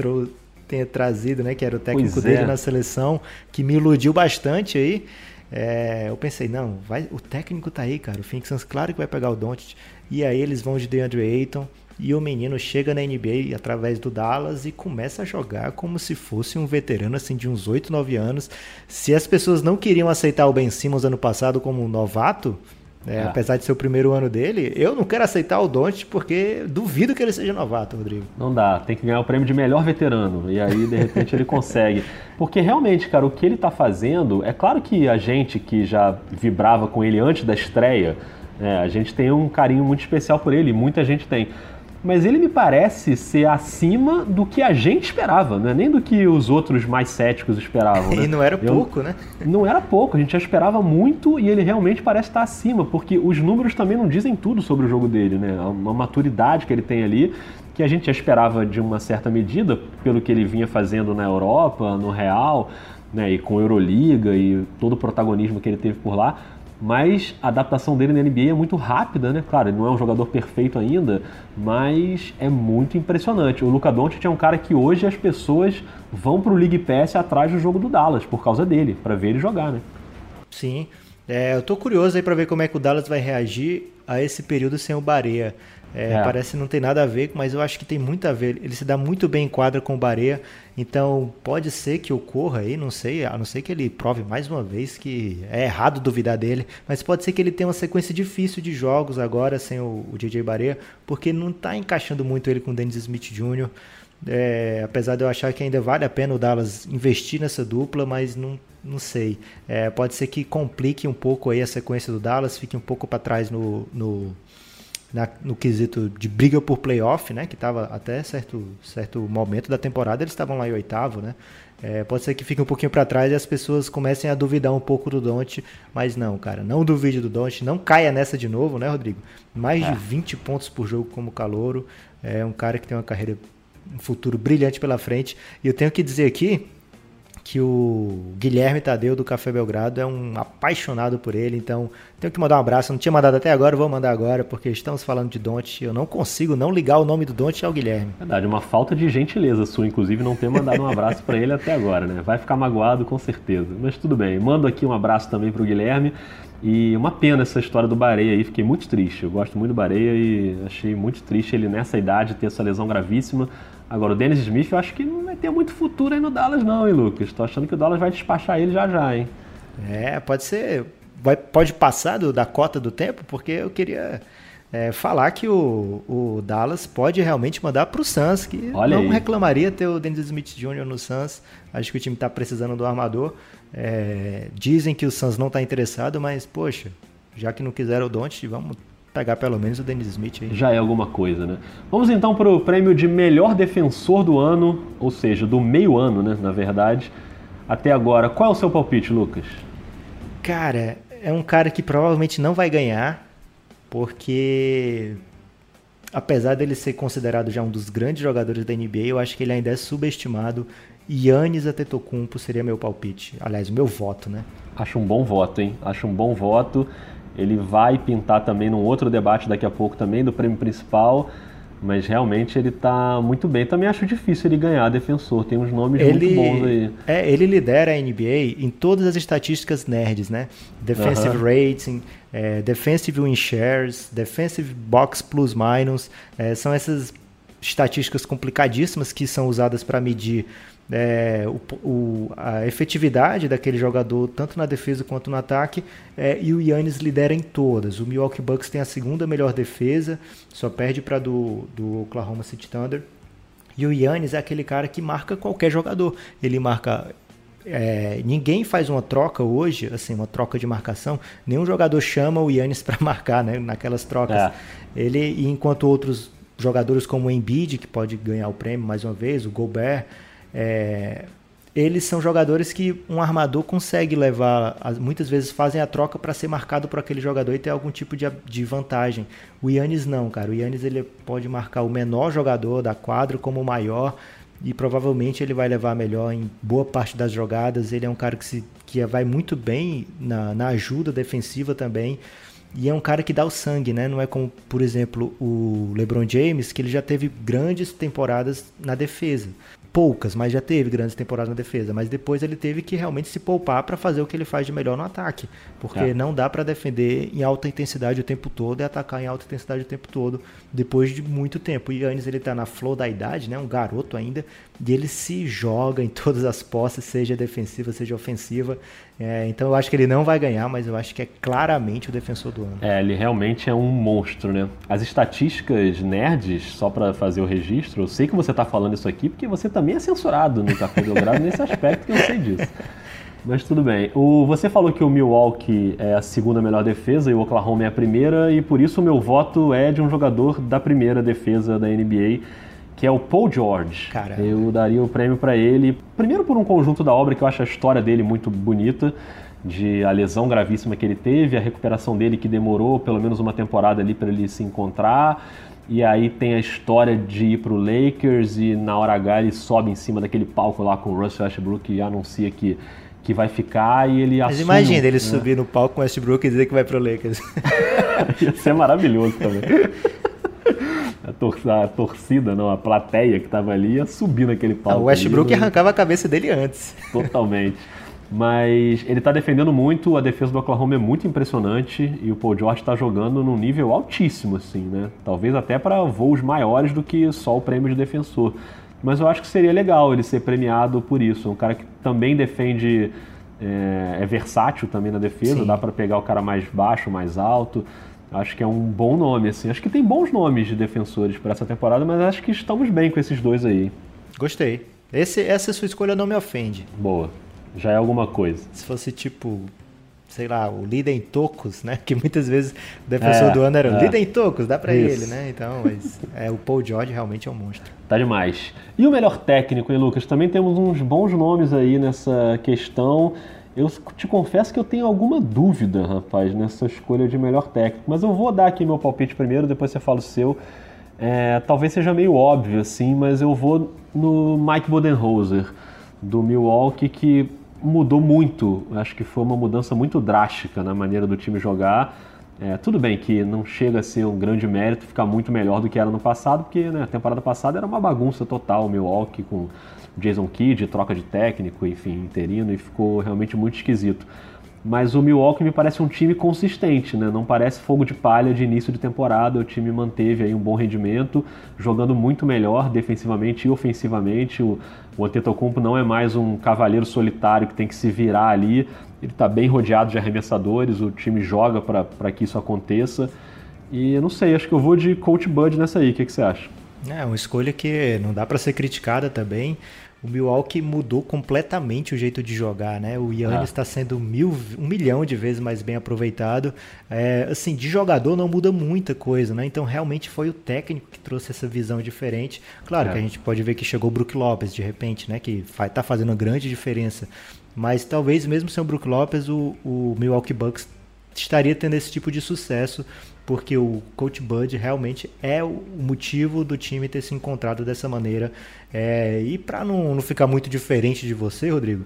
tenha trazido, né, que era o técnico dele na seleção, que me iludiu bastante aí. É, eu pensei, não, vai, o técnico tá aí, cara. O Phoenix Suns claro que vai pegar o Doncic. E aí eles vão de DeAndre Ayton e o menino chega na NBA através do Dallas e começa a jogar como se fosse um veterano assim de uns 8, 9 anos. Se as pessoas não queriam aceitar o Ben Simmons ano passado como um novato, é, é. apesar de ser o primeiro ano dele, eu não quero aceitar o Don't porque duvido que ele seja novato, Rodrigo.
Não dá, tem que ganhar o prêmio de melhor veterano. E aí, de repente, ele consegue. Porque realmente, cara, o que ele está fazendo, é claro que a gente que já vibrava com ele antes da estreia, é, a gente tem um carinho muito especial por ele, muita gente tem mas ele me parece ser acima do que a gente esperava, né? nem do que os outros mais céticos esperavam. (laughs) Né?
e não era pouco,
Eu,
né?
Não era pouco, a gente já esperava muito e ele realmente parece estar acima, porque os números também não dizem tudo sobre o jogo dele, né? Uma maturidade que ele tem ali, que a gente já esperava de uma certa medida, pelo que ele vinha fazendo na Europa, no Real, né? e com a Euroliga e todo o protagonismo que ele teve por lá mas a adaptação dele na NBA é muito rápida, né? Claro, ele não é um jogador perfeito ainda, mas é muito impressionante. O Luca Doncic é um cara que hoje as pessoas vão para o League Pass atrás do jogo do Dallas por causa dele, para ver ele jogar, né?
Sim. É, eu tô curioso aí para ver como é que o Dallas vai reagir a esse período sem o Barea. É, é. Parece que não tem nada a ver, mas eu acho que tem muito a ver. Ele se dá muito bem em quadra com o Barea, então pode ser que ocorra aí, não sei, a não ser que ele prove mais uma vez que é errado duvidar dele, mas pode ser que ele tenha uma sequência difícil de jogos agora sem o, o DJ Barea, porque não está encaixando muito ele com o Dennis Smith Jr. É, apesar de eu achar que ainda vale a pena o Dallas investir nessa dupla, mas não, não sei. É, pode ser que complique um pouco aí a sequência do Dallas, fique um pouco para trás no, no na, no quesito de briga por playoff, né? Que estava até certo, certo momento da temporada, eles estavam lá em oitavo, né? É, pode ser que fique um pouquinho para trás e as pessoas comecem a duvidar um pouco do Don't, mas não, cara, não duvide do Don't, não caia nessa de novo, né, Rodrigo? Mais é. de 20 pontos por jogo como calouro, é um cara que tem uma carreira, um futuro brilhante pela frente. E eu tenho que dizer aqui que o Guilherme Tadeu do Café Belgrado é um apaixonado por ele, então tenho que mandar um abraço. Não tinha mandado até agora, vou mandar agora, porque estamos falando de Donte. Eu não consigo não ligar o nome do Donte ao Guilherme.
Verdade, uma falta de gentileza sua, inclusive, não ter mandado um abraço para ele até agora, né? Vai ficar magoado com certeza. Mas tudo bem. Mando aqui um abraço também para o Guilherme. E uma pena essa história do Bareia aí, fiquei muito triste. Eu gosto muito do Bareia e achei muito triste ele nessa idade ter essa lesão gravíssima Agora, o Dennis Smith eu acho que não vai ter muito futuro aí no Dallas não, hein, Lucas? Tô achando que o Dallas vai despachar ele já já, hein?
É, pode ser... Vai, pode passar do, da cota do tempo, porque eu queria é, falar que o, o, Dallas pode realmente mandar para o Suns, que Olha não aí. reclamaria ter o Dennis Smith Jr. no Suns. Acho que o time está precisando do armador. É, dizem que o Suns não está interessado, mas, poxa, já que não quiseram o Doncic, vamos pegar pelo menos o Dennis Smith aí.
Já é alguma coisa, né? Vamos então para o prêmio de melhor defensor do ano, ou seja, do meio ano, né, na verdade. Até agora, qual é o seu palpite, Lucas?
Cara, é um cara que provavelmente não vai ganhar, porque apesar dele ser considerado já um dos grandes jogadores da NBA, eu acho que ele ainda é subestimado. Yannis Antetokounmpo seria meu palpite. Aliás, meu voto, né?
Acho um bom voto, hein? Acho um bom voto. Ele vai pintar também num outro debate daqui a pouco também do prêmio principal. Mas realmente ele está muito bem. Também acho difícil ele ganhar defensor. Tem uns nomes ele, muito bons aí.
É, ele lidera a NBA em todas as estatísticas nerds, né? Defensive uh -huh. rating, é, defensive win shares, defensive box plus minus. É, são essas estatísticas complicadíssimas que são usadas para medir é, o, o, a efetividade daquele jogador, tanto na defesa quanto no ataque, é, e o Yannis lidera em todas. O Milwaukee Bucks tem a segunda melhor defesa, só perde para do, do Oklahoma City Thunder. E o Yannis é aquele cara que marca qualquer jogador. Ele marca. É, ninguém faz uma troca hoje, assim, uma troca de marcação. Nenhum jogador chama o Yannis (laughs) para marcar, né? Naquelas trocas. É. Ele, enquanto outros jogadores como o Embiid, que pode ganhar o prêmio mais uma vez, o Gobert, é, eles são jogadores que um armador consegue levar, muitas vezes fazem a troca para ser marcado por aquele jogador e ter algum tipo de, de vantagem. O Yannis não, cara. O Yannis ele pode marcar o menor jogador da quadra como o maior e provavelmente ele vai levar melhor em boa parte das jogadas. Ele é um cara que, se, que vai muito bem na, na ajuda defensiva também. E é um cara que dá o sangue, né? Não é como, por exemplo, o LeBron James, que ele já teve grandes temporadas na defesa poucas, mas já teve grandes temporadas na defesa. Mas depois ele teve que realmente se poupar para fazer o que ele faz de melhor no ataque, porque é. não dá para defender em alta intensidade o tempo todo e atacar em alta intensidade o tempo todo depois de muito tempo. E Yannis ele tá na flor da idade, né, um garoto ainda, e ele se joga em todas as posses, seja defensiva, seja ofensiva. É, então eu acho que ele não vai ganhar, mas eu acho que é claramente o defensor do ano.
É, ele realmente é um monstro, né? As estatísticas nerds, só para fazer o registro, eu sei que você está falando isso aqui porque você também é censurado no Café Belgrado nesse aspecto que eu sei disso. (laughs) Mas tudo bem. O, você falou que o Milwaukee é a segunda melhor defesa e o Oklahoma é a primeira, e por isso o meu voto é de um jogador da primeira defesa da NBA que é o Paul George.
Caramba.
Eu daria o prêmio para ele, primeiro por um conjunto da obra que eu acho a história dele muito bonita, de a lesão gravíssima que ele teve, a recuperação dele que demorou pelo menos uma temporada ali para ele se encontrar. E aí tem a história de ir pro Lakers e na hora H ele sobe em cima daquele palco lá com o Russell Westbrook e anuncia que que vai ficar e ele
Mas
assume,
imagina ele né? subir no palco com o Westbrook e dizer que vai pro Lakers. (laughs)
Ia ser maravilhoso também. (laughs) a, tor a torcida, não, a plateia que estava ali ia subir naquele palco.
o Westbrook ali, arrancava a cabeça dele antes.
Totalmente. Mas ele está defendendo muito, a defesa do Oklahoma é muito impressionante e o Paul George está jogando num nível altíssimo, assim, né? Talvez até para voos maiores do que só o prêmio de defensor. Mas eu acho que seria legal ele ser premiado por isso. Um cara que também defende, é, é versátil também na defesa, Sim. dá para pegar o cara mais baixo, mais alto. Acho que é um bom nome, assim. Acho que tem bons nomes de defensores para essa temporada, mas acho que estamos bem com esses dois aí.
Gostei. Esse, essa sua escolha não me ofende.
Boa. Já é alguma coisa.
Se fosse tipo, sei lá, o líder em tocos, né? (laughs) Que muitas vezes o defensor é, do ano era é. líder em tocos, dá para ele, né? Então, mas é, o Paul George realmente é um monstro.
Tá demais. E o melhor técnico, hein, Lucas? Também temos uns bons nomes aí nessa questão. Eu te confesso que eu tenho alguma dúvida, rapaz, nessa escolha de melhor técnico. Mas eu vou dar aqui meu palpite primeiro, depois você fala o seu. É, talvez seja meio óbvio assim, mas eu vou no Mike Bodenholzer, do Milwaukee, que mudou muito. Acho que foi uma mudança muito drástica na maneira do time jogar. É, tudo bem que não chega a ser um grande mérito ficar muito melhor do que era no passado, porque né, a temporada passada era uma bagunça total o Milwaukee com Jason Kidd, troca de técnico, enfim, interino, e ficou realmente muito esquisito. mas o Milwaukee me parece um time consistente, né? Não parece fogo de palha de início de temporada. O time manteve aí um bom rendimento, jogando muito melhor defensivamente e ofensivamente. O, o Antetokounmpo não é mais um cavaleiro solitário que tem que se virar ali. Ele está bem rodeado de arremessadores, o time joga para que isso aconteça. E eu não sei, acho que eu vou de Coach Bud nessa aí. O que, que você acha?
É uma escolha que não dá para ser criticada também o Milwaukee mudou completamente o jeito de jogar, né? O Yannis está ah. sendo mil, um milhão de vezes mais bem aproveitado. É, assim, de jogador não muda muita coisa, né? Então realmente foi o técnico que trouxe essa visão diferente. Claro é. que a gente pode ver que chegou o Brook Lopes de repente, né? Que está fazendo uma grande diferença. Mas talvez mesmo sem o Brook Lopes, o, o Milwaukee Bucks estaria tendo esse tipo de sucesso porque o Coach Bud realmente é o motivo do time ter se encontrado dessa maneira. É, e para não, não ficar muito diferente de você, Rodrigo,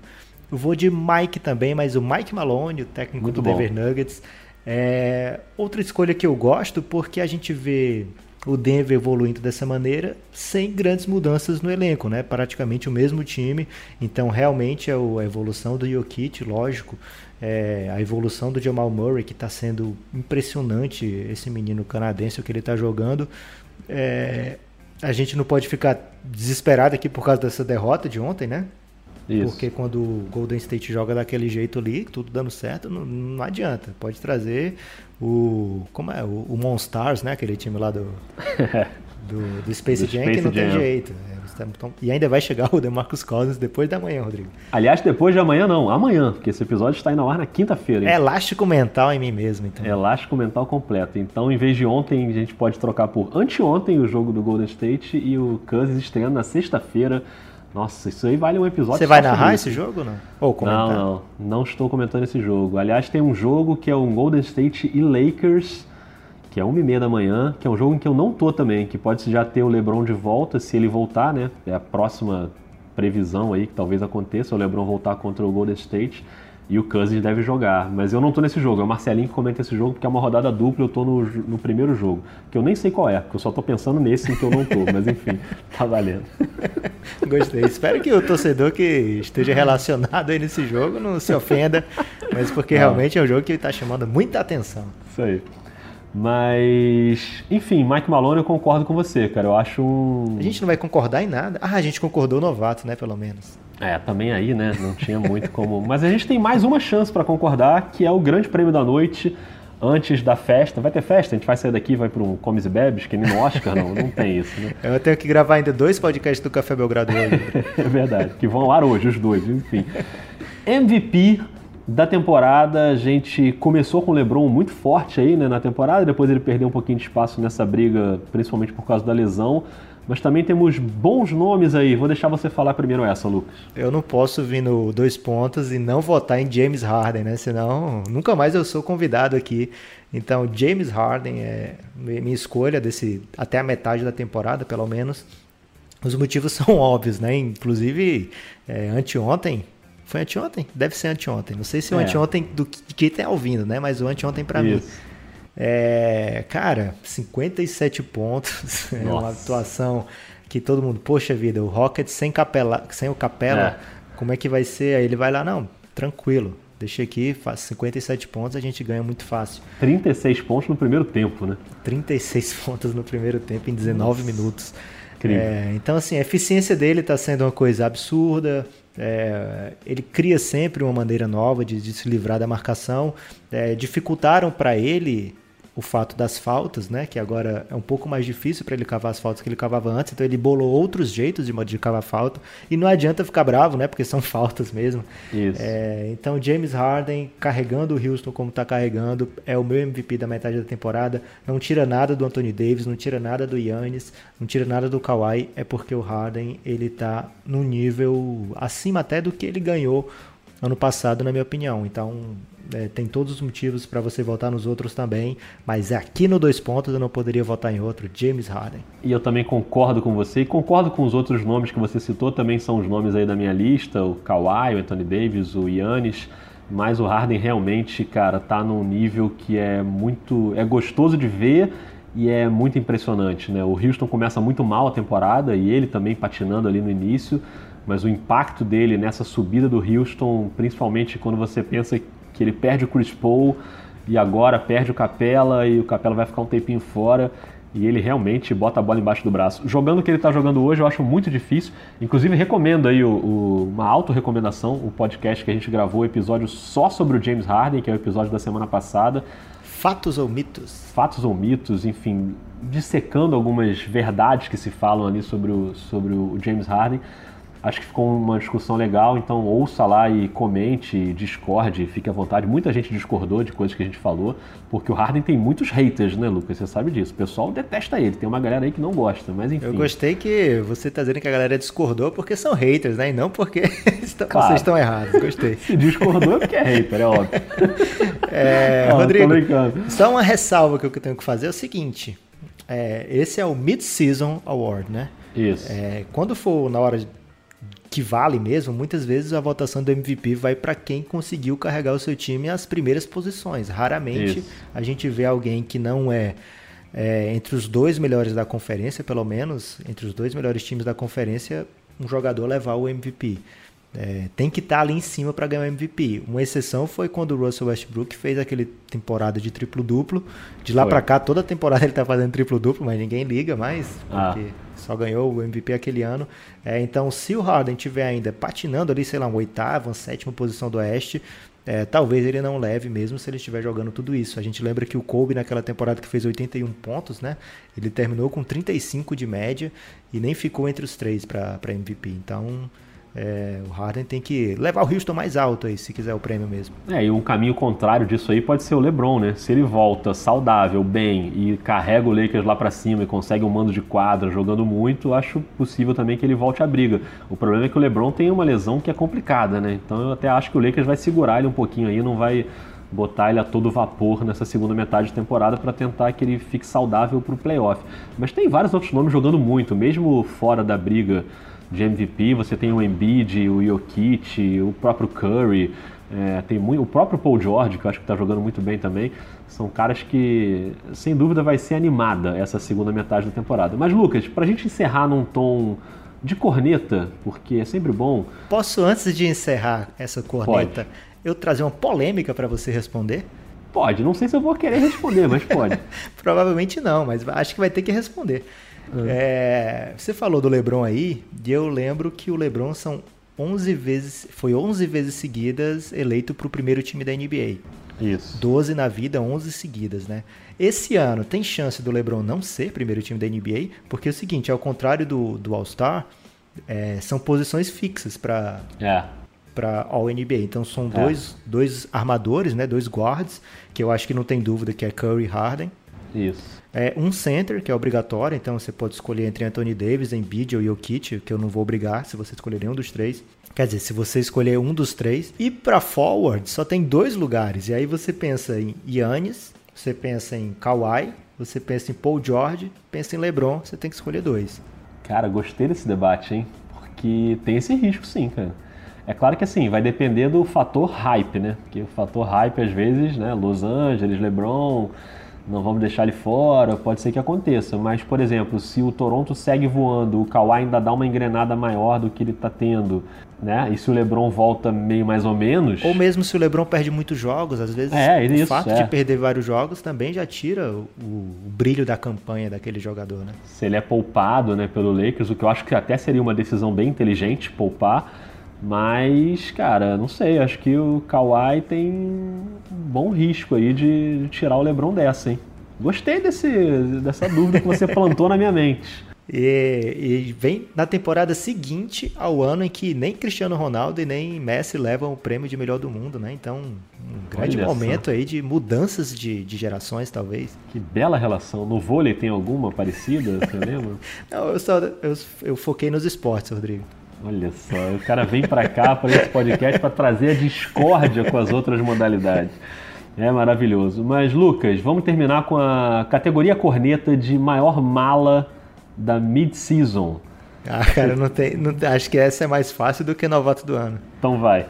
eu vou de Mike também, mas o Mike Malone, o técnico muito do bom. Denver Nuggets, é outra escolha que eu gosto porque a gente vê o Denver evoluindo dessa maneira sem grandes mudanças no elenco, né? Praticamente o mesmo time. Então, realmente é a evolução do Jokic, lógico, é, a evolução do Jamal Murray, que está sendo impressionante, esse menino canadense, o que ele está jogando. É, a gente não pode ficar desesperado aqui por causa dessa derrota de ontem, né? Isso. Porque quando o Golden State joga daquele jeito ali, tudo dando certo, não, não adianta. Pode trazer o. Como é? O, o Monstars, né? Aquele time lá do. (laughs) do, do Space do Jam, Space que não Jam. tem jeito. E ainda vai chegar o DeMarcus Cousins depois da manhã, Rodrigo.
Aliás, depois de amanhã não, amanhã, porque esse episódio está indo ao ar na quinta-feira.
É elástico mental em mim mesmo, então.
É elástico mental completo. Então, em vez de ontem, a gente pode trocar por anteontem o jogo do Golden State e o Cousins estreando na sexta-feira. Nossa, isso aí vale um episódio.
Você vai narrar esse jogo ou não? Ou
comentar? Não, não. Não estou comentando esse jogo. Aliás, tem um jogo que é o Golden State e Lakers que é uma e meia da manhã, que é um jogo em que eu não tô também, que pode já ter o LeBron de volta, se ele voltar, né? É a próxima previsão aí que talvez aconteça, o LeBron voltar contra o Golden State e o Cousins deve jogar. Mas eu não tô nesse jogo, é o Marcelinho que comenta esse jogo porque é uma rodada dupla, eu tô no, no primeiro jogo, que eu nem sei qual é, porque eu só tô pensando nesse em que eu não tô, mas enfim, (laughs) tá valendo. (laughs)
Gostei. Espero que o torcedor que esteja relacionado aí nesse jogo não se ofenda, mas porque não. realmente é um jogo que está chamando muita atenção.
Isso aí. Mas, enfim, Mike Malone eu concordo com você, cara. Eu acho um...
A gente não vai concordar em nada. Ah, a gente concordou novato, né, pelo menos.
É, também aí, né, não tinha muito como... Mas a gente tem mais uma chance para concordar, que é o grande prêmio da noite, antes da festa. Vai ter festa? A gente vai sair daqui vai para um Comes e Bebes, que nem no Oscar, não, não tem isso, né?
Eu tenho que gravar ainda dois podcasts do Café Belgrado hoje. (laughs)
é verdade, que vão ao ar hoje, os dois, enfim. MVP da temporada, a gente começou com o LeBron muito forte aí né, na temporada, depois ele perdeu um pouquinho de espaço nessa briga, principalmente por causa da lesão. Mas também temos bons nomes aí. Vou deixar você falar primeiro essa, Lucas.
Eu não posso vir no dois pontos e não votar em James Harden, né? Senão nunca mais eu sou convidado aqui. Então, James Harden é minha escolha desse até a metade da temporada, pelo menos. Os motivos (laughs) são óbvios, né? Inclusive, é, anteontem foi anteontem? Deve ser anteontem. Não sei se o é. anteontem do que, que tá ouvindo, né? Mas o anteontem para mim. É, cara, 57 pontos. Nossa. (laughs) É uma atuação que todo mundo, poxa vida, o Rocket sem, capela, sem o Capela, é. como é que vai ser? Aí ele vai lá, não, tranquilo. Deixa aqui, faz 57 pontos, a gente ganha muito fácil.
36 pontos no primeiro tempo, né?
36 (laughs) pontos no primeiro tempo em 19 Nossa. minutos. É, então, assim, a eficiência dele está sendo uma coisa absurda. É, ele cria sempre uma maneira nova de, de se livrar da marcação. É, dificultaram para ele o fato das faltas, né? Que agora é um pouco mais difícil para ele cavar as faltas que ele cavava antes, então ele bolou outros jeitos de, de cavar falta. E não adianta ficar bravo, né? Porque (laughs) são faltas mesmo. É, então James Harden carregando o Houston como está carregando, é o meu MVP da metade da temporada. Não tira nada do Anthony Davis, não tira nada do Yannis, não tira nada do Kawhi, é porque o Harden ele tá num nível acima até do que ele ganhou ano passado, na minha opinião. Então, é, tem todos os motivos para você votar nos outros também, mas aqui no dois pontos eu não poderia votar em outro, James Harden.
E eu também concordo com você e concordo com os outros nomes que você citou, também são os nomes aí da minha lista, o Kawhi, o Anthony Davis, o Yannis, mas o Harden realmente, cara, tá num nível que é muito, é gostoso de ver e é muito impressionante, né? O Houston começa muito mal a temporada e ele também patinando ali no início, mas o impacto dele nessa subida do Houston, principalmente quando você pensa que ele perde o Chris Paul e agora perde o Capela e o Capela vai ficar um tempinho fora e ele realmente bota a bola embaixo do braço. Jogando o que ele está jogando hoje, eu acho muito difícil. Inclusive, recomendo aí o, o, uma auto-recomendação, o podcast que a gente gravou, o episódio só sobre o James Harden, que é o episódio da semana passada.
Fatos ou mitos?
Fatos ou mitos, enfim, dissecando algumas verdades que se falam ali sobre o, sobre o James Harden. Acho que ficou uma discussão legal, então ouça lá e comente, discorde, fique à vontade. Muita gente discordou de coisas que a gente falou, porque o Harden tem muitos haters, né, Lucas? Você sabe disso. O pessoal detesta ele, tem uma galera aí que não gosta, mas enfim.
Eu gostei que você está dizendo que a galera discordou porque são haters, né? E não porque (laughs) claro. vocês estão errados. Gostei.
Se discordou é porque é hater, é óbvio. (laughs)
É, não, Rodrigo, só uma ressalva que eu tenho que fazer é o seguinte. É, esse é o Mid-Season Award, né?
Isso.
É, quando for na hora que vale mesmo, muitas vezes a votação do MVP vai para quem conseguiu carregar o seu time às primeiras posições. Raramente Isso. a gente vê alguém que não é, é, entre os dois melhores da conferência, pelo menos, entre os dois melhores times da conferência, um jogador levar o MVP. É, tem que estar tá ali em cima para ganhar o MVP. Uma exceção foi quando o Russell Westbrook fez aquele temporada de triplo-duplo. De lá para cá, toda temporada (laughs) ele está fazendo triplo-duplo, mas ninguém liga mais, ah. Só ganhou o MVP aquele ano. É, então, se o Harden tiver ainda patinando ali, sei lá, uma oitava, uma sétima posição do Oeste, é, talvez ele não leve mesmo se ele estiver jogando tudo isso. A gente lembra que o Kobe naquela temporada que fez 81 pontos, né? Ele terminou com 35 de média e nem ficou entre os três para MVP. Então, é, o Harden tem que levar o Houston mais alto aí, se quiser o prêmio mesmo.
É, e um caminho contrário disso aí pode ser o LeBron, né? Se ele volta saudável, bem e carrega o Lakers lá para cima e consegue um mando de quadra jogando muito, acho possível também que ele volte à briga. O problema é que o LeBron tem uma lesão que é complicada, né? Então eu até acho que o Lakers vai segurar ele um pouquinho aí, não vai botar ele a todo vapor nessa segunda metade de temporada para tentar que ele fique saudável para o playoff. Mas tem vários outros nomes jogando muito, mesmo fora da briga de MVP, você tem o Embiid, o Jokic, o próprio Curry, é, tem muito, o próprio Paul George, que eu acho que está jogando muito bem também. São caras que, sem dúvida, vai ser animada essa segunda metade da temporada. Mas, Lucas, para a gente encerrar num tom de corneta, porque é sempre bom.
Posso, antes de encerrar essa corneta, pode. eu trazer uma polêmica para você responder?
Pode, não sei se eu vou querer responder, mas pode. (laughs)
Provavelmente não, mas acho que vai ter que responder. É, você falou do LeBron aí, e eu lembro que o LeBron são 11 vezes, foi 11 vezes seguidas eleito para o primeiro time da NBA.
Isso.
12 na vida, 11 seguidas, né? Esse ano tem chance do LeBron não ser primeiro time da NBA, porque é o seguinte, ao contrário do, do All-Star, é, são posições fixas para
é.
para All NBA. Então são é. dois, dois armadores, né? Dois guards, que eu acho que não tem dúvida que é Curry e Harden.
Isso.
É um center, que é obrigatório, então você pode escolher entre Anthony Davis, Embiid ou Jokic, que eu não vou obrigar se você escolher nenhum dos três. Quer dizer, se você escolher um dos três. E para forward, só tem dois lugares. E aí você pensa em Yannis, você pensa em Kawhi, você pensa em Paul George, pensa em LeBron, você tem que escolher dois.
Cara, gostei desse debate, hein? Porque tem esse risco sim, cara. É claro que assim, vai depender do fator hype, né? Porque o fator hype às vezes, né, Los Angeles, LeBron, não vamos deixar ele fora, pode ser que aconteça. Mas, por exemplo, se o Toronto segue voando, o Kawhi ainda dá uma engrenada maior do que ele está tendo, né? E se o LeBron volta meio mais ou menos...
Ou mesmo se o LeBron perde muitos jogos, às vezes
é,
o
isso,
fato
é.
de perder vários jogos também já tira o, o, brilho da campanha daquele jogador, né?
Se ele é poupado né, pelo Lakers, o que eu acho que até seria uma decisão bem inteligente, poupar mas, cara, não sei, acho que o Kawhi tem um bom risco aí de, tirar o LeBron dessa, hein? Gostei desse, dessa dúvida que você plantou na minha mente. (laughs)
E, e, vem na temporada seguinte ao ano em que nem Cristiano Ronaldo e nem Messi levam o prêmio de melhor do mundo, né? Então, um grande Olha momento só. aí de mudanças de, de gerações, talvez.
Que bela relação. No vôlei tem alguma parecida, você lembra? (laughs)
Não, eu, só, eu, eu foquei nos esportes, Rodrigo.
Olha só, o cara vem para cá, para esse podcast, para trazer a discórdia com as outras modalidades. É maravilhoso. Mas, Lucas, vamos terminar com a categoria corneta de maior mala da mid-season.
Ah, cara, não tem, não, acho que essa é mais fácil do que novato do ano.
Então vai.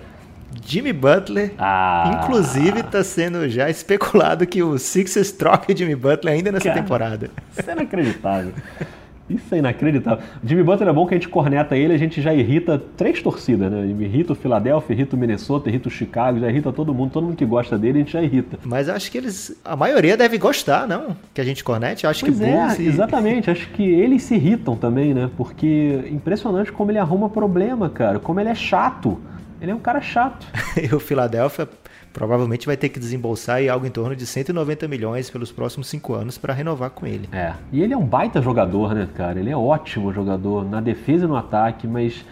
Jimmy Butler,
ah.
inclusive está sendo já especulado que o Sixers troque Jimmy Butler ainda nessa
cara,
temporada.
Isso é inacreditável. (laughs) Isso é inacreditável. O Jimmy Butler é bom que a gente corneta ele, a gente já irrita três torcidas, né? Irrita o Philadelphia, irrita o Minnesota, irrita o Chicago, já irrita todo mundo, todo mundo que gosta dele, a gente já irrita.
Mas acho que eles, a maioria deve gostar, não? Que a gente cornete, acho
pois
que
é,
Bulls e...
exatamente, acho que eles se irritam também, né? Porque impressionante como ele arruma problema, cara, como ele é chato. Ele é um cara chato. (laughs)
e o Philadelphia provavelmente vai ter que desembolsar aí algo em torno de 190 milhões pelos próximos cinco anos para renovar com ele.
É, e ele é um baita jogador, né, cara? Ele é ótimo jogador na defesa e no ataque, mas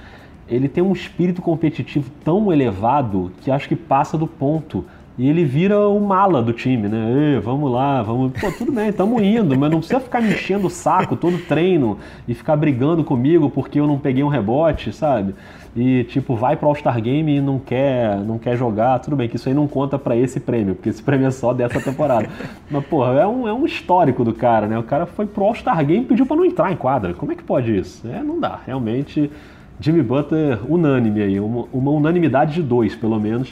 ele tem um espírito competitivo tão elevado que acho que passa do ponto. E ele vira o mala do time, né? Ei, vamos lá, vamos. Pô, tudo bem, estamos indo, mas não precisa ficar me enchendo o saco todo treino e ficar brigando comigo porque eu não peguei um rebote, sabe? E tipo vai pro All-Star Game e não quer, não quer jogar, tudo bem que isso aí não conta para esse prêmio, porque esse prêmio é só dessa temporada. (laughs) Mas porra, é um, é um histórico do cara, né? O cara foi pro All-Star Game e pediu para não entrar em quadra. Como é que pode isso? É, não dá. Realmente Jimmy Butler unânime aí, uma, uma unanimidade de dois, pelo menos,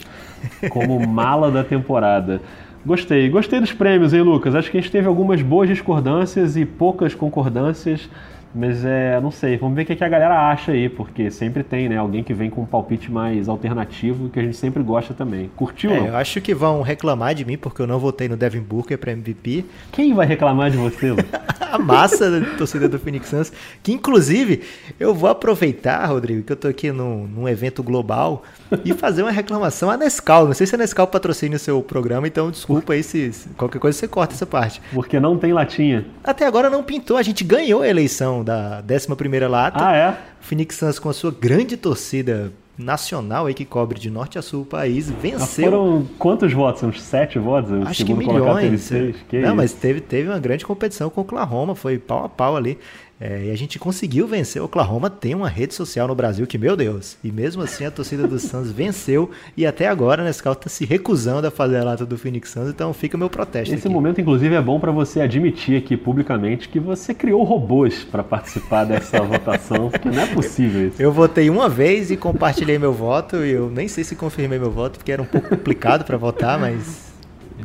como (laughs) mala da temporada. Gostei, gostei dos prêmios, hein, Lucas? Acho que a gente teve algumas boas discordâncias e poucas concordâncias. Mas é, não sei, vamos ver o que, a galera acha aí, porque sempre tem, né, alguém que vem com um palpite mais alternativo que a gente sempre gosta também. Curtiu?
É, eu acho que vão reclamar de mim porque eu não votei no Devin Booker para MVP.
Quem vai reclamar de você, (laughs)
a massa da torcida do Phoenix Suns, que inclusive eu vou aproveitar, Rodrigo, que eu tô aqui num, num evento global e fazer uma reclamação à Nescau. Não sei se a Nescau patrocina o seu programa, então desculpa aí se, se qualquer coisa você corta essa parte.
Porque não tem latinha.
Até agora não pintou, a gente ganhou a eleição da 11 lata.
Ah, é?
Phoenix Suns com a sua grande torcida nacional aí que cobre de norte a sul o país venceu. Ah,
foram quantos votos? Uns sete votos? O
Acho que milhões. Que Não, mas teve, teve uma grande competição com o Oklahoma, foi pau a pau ali. É, e a gente conseguiu vencer. O Oklahoma tem uma rede social no Brasil que, meu Deus, e mesmo assim a torcida do Suns venceu e até agora a Nescau está se recusando a fazer a lata do Phoenix Suns, então fica o meu protesto.
Esse aqui. momento, inclusive, é bom para você admitir aqui publicamente que você criou robôs para participar dessa (laughs) votação, porque não é possível isso.
Eu votei uma vez e compartilhei meu voto, e eu nem sei se confirmei meu voto, porque era um pouco complicado para votar, mas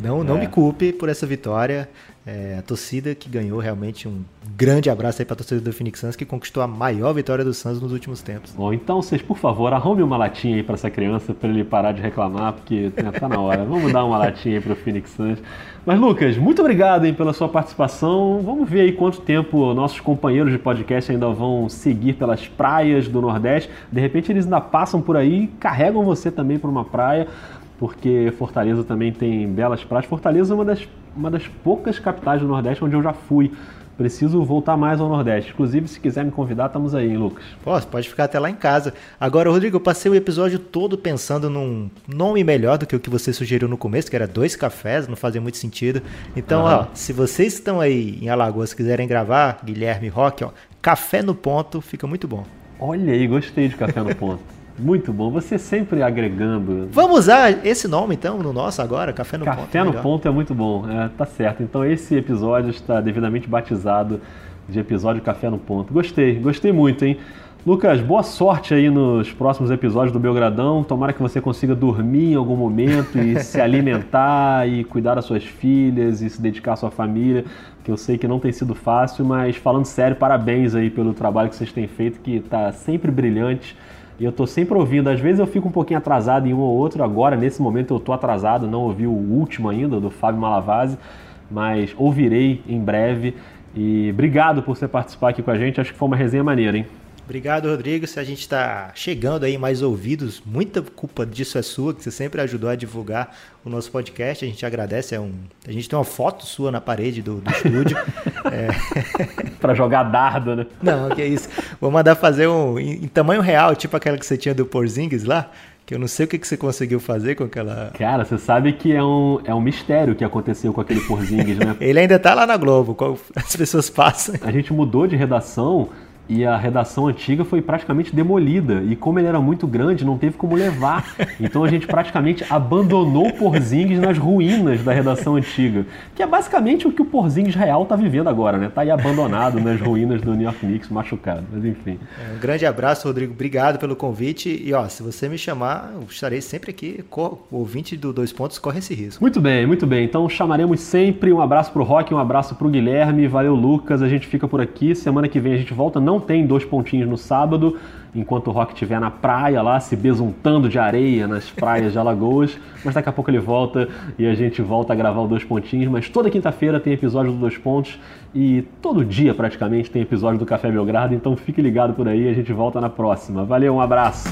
não, não é. me culpe por essa vitória. É, a torcida que ganhou realmente um grande abraço aí para a torcida do Phoenix Suns que conquistou a maior vitória do Suns nos últimos tempos.
Bom, então vocês, por favor, arrume uma latinha aí para essa criança para ele parar de reclamar, porque né, tá na hora. Vamos dar uma latinha aí para o Phoenix Suns. Mas Lucas, muito obrigado hein, pela sua participação. Vamos ver aí quanto tempo nossos companheiros de podcast ainda vão seguir pelas praias do Nordeste. De repente eles ainda passam por aí e carregam você também para uma praia porque Fortaleza também tem belas praias. Fortaleza é uma das, uma das poucas capitais do Nordeste onde eu já fui. Preciso voltar mais ao Nordeste. Inclusive, se quiser me convidar, estamos aí, hein, Lucas.
Posso, pode ficar até lá em casa. Agora, Rodrigo, eu passei o episódio todo pensando num nome melhor do que o que você sugeriu no começo, que era dois cafés, não fazia muito sentido. Então, uhum. ó, se vocês estão aí em Alagoas quiserem gravar, Guilherme Roque, ó, café no ponto, fica muito bom.
Olha aí, gostei de café no ponto. Muito bom. Você sempre agregando.
Vamos usar esse nome então no nosso agora, Café no
Café
Ponto.
Café no Ponto é muito bom. É, tá certo. Então esse episódio está devidamente batizado de episódio Café no Ponto. Gostei, gostei muito, hein? Lucas, boa sorte aí nos próximos episódios do Belgradão. Tomara que você consiga dormir em algum momento e se alimentar e cuidar das suas filhas e se dedicar à sua família, que eu sei que não tem sido fácil, mas falando sério, parabéns aí pelo trabalho que vocês têm feito, que está sempre brilhante e eu tô sempre ouvindo. Às vezes eu fico um pouquinho atrasado em um ou outro. Agora, nesse momento, eu tô atrasado, não ouvi o último ainda, do Fábio Malavase, mas ouvirei em breve. E obrigado por você participar aqui com a gente. Acho que foi uma resenha maneira, hein?
Obrigado, Rodrigo. Se a gente está chegando aí mais ouvidos, muita culpa disso é sua, que você sempre ajudou a divulgar o nosso podcast. A gente agradece. É um... A gente tem uma foto sua na parede do, do estúdio. (laughs) (laughs)
é... para jogar dardo, né?
Não, que é isso. Vou mandar fazer um em, em tamanho real, tipo aquela que você tinha do Porzingis lá. Que eu não sei o que, que você conseguiu fazer com aquela.
Cara, você sabe que é um, é um mistério o que aconteceu com aquele Porzingis, né? (laughs)
Ele ainda tá lá na Globo, as pessoas passam.
A gente mudou de redação e a redação antiga foi praticamente demolida. E como ele era muito grande, não teve como levar. Então a gente praticamente abandonou o Porzingis nas ruínas da redação antiga. Que é basicamente o que o Porzingis real está vivendo agora, né? Tá aí abandonado nas ruínas do New York Knicks, machucado. Mas enfim.
É, um grande abraço, Rodrigo. Obrigado pelo convite. E ó, se você me chamar, eu estarei sempre aqui. O ouvinte do Dois Pontos corre esse risco.
Muito bem, muito bem. Então chamaremos sempre. Um abraço pro Rock, um abraço pro Guilherme. Valeu, Lucas. A gente fica por aqui. Semana que vem a gente volta. Não não tem dois pontinhos no sábado, enquanto o Rock estiver na praia lá, se besuntando de areia nas praias de Alagoas. (laughs) Mas daqui a pouco ele volta e a gente volta a gravar o Dois Pontinhos. Mas toda quinta-feira tem episódio do Dois Pontos e todo dia praticamente tem episódio do Café Belgrado. Então fique ligado por aí, a gente volta na próxima. Valeu, um abraço!